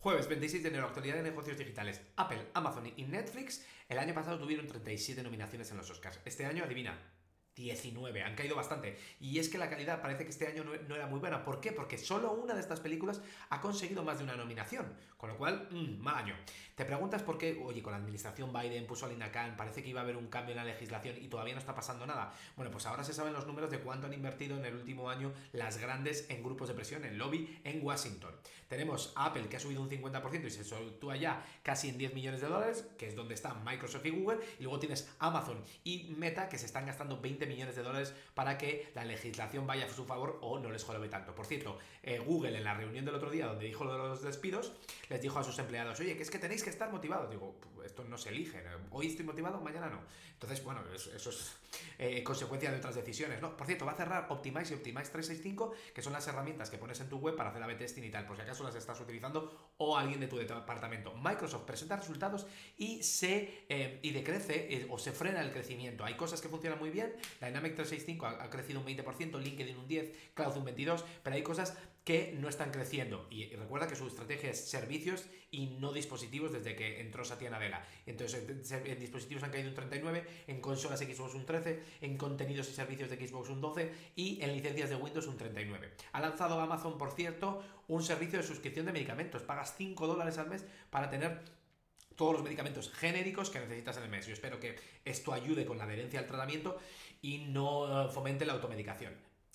Jueves 26 de enero, actualidad de negocios digitales. Apple, Amazon y Netflix el año pasado tuvieron 37 nominaciones en los Oscars. Este año, adivina, 19, han caído bastante. Y es que la calidad parece que este año no, era muy buena. ¿Por qué? Porque solo una de estas películas ha conseguido más de una nominación. Con lo cual, mmm, mal año. Te preguntas por qué, oye, con la administración Biden puso a Linda Khan, parece que iba a haber un cambio en la legislación y todavía no está pasando nada. Bueno, pues ahora se saben los números de cuánto han invertido en el último año las grandes en grupos de presión, en lobby, en Washington. Tenemos Apple que ha subido un 50% y se soltó allá casi en 10 millones de dólares, que es donde están Microsoft y Google. Y luego tienes Amazon y Meta que se están gastando 20 millones de dólares para que la legislación vaya a su favor o no les jorobe tanto. Por cierto, eh, Google en la reunión del otro día donde dijo lo de los despidos, les dijo a sus empleados, oye, que es que tenéis que estar motivados. Digo, esto no se elige, hoy estoy motivado, mañana no. Entonces, bueno, eso, es eh, consecuencia de otras decisiones. No, por cierto, va a cerrar Optimize y Optimize 365, que son las herramientas que pones en tu web para hacer a testing y tal, por si acaso las estás utilizando o alguien de tu departamento. Microsoft presenta resultados y se eh, y decrece o se frena el crecimiento. Hay cosas que funcionan muy bien, Dynamic 365 ha, crecido un 20%, LinkedIn un 10%, Cloud un 22%, pero hay cosas que no están creciendo. Y, recuerda que su estrategia es servicios y no dispositivos desde que entró Satya Nadella. Entonces, en, dispositivos han caído un 39%, en consolas Xbox un 13%, en contenidos y servicios de Xbox un 12% y en licencias de Windows un 39%. Ha lanzado Amazon, por cierto, un servicio de suscripción de medicamentos. Pagas 5 dólares al mes para tener todos los medicamentos genéricos que necesitas en el mes. Yo espero que esto ayude con la adherencia al tratamiento y no eh, fomente la automedicación.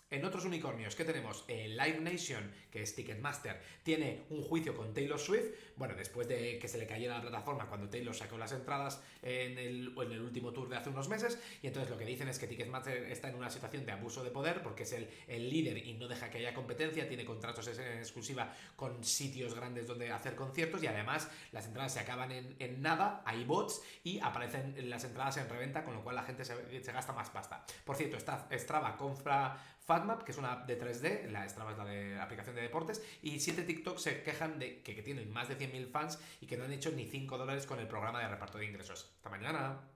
En otros unicornios, ¿qué tenemos? Eh, Live Nation, que es Ticketmaster, tiene un juicio con Taylor Swift. Bueno, después de que se le cayera la plataforma cuando Taylor sacó las entradas en el, en el último tour de hace unos meses. Y entonces lo que dicen es que Ticketmaster está en una situación de abuso de poder porque es el, el líder y no deja que haya competencia. Tiene contratos en exclusiva con sitios grandes donde hacer conciertos y además las entradas se acaban en, nada, hay bots y aparecen las entradas en reventa, con lo cual la gente se, se gasta más pasta. Por cierto, Strava compra FatMap, que es una de 3D, la Strava es la de aplicación de deportes, y 7 TikTok se quejan de que, que tienen más de 100.000 fans y que no han hecho ni 5 dólares con el programa de reparto de ingresos. Hasta mañana.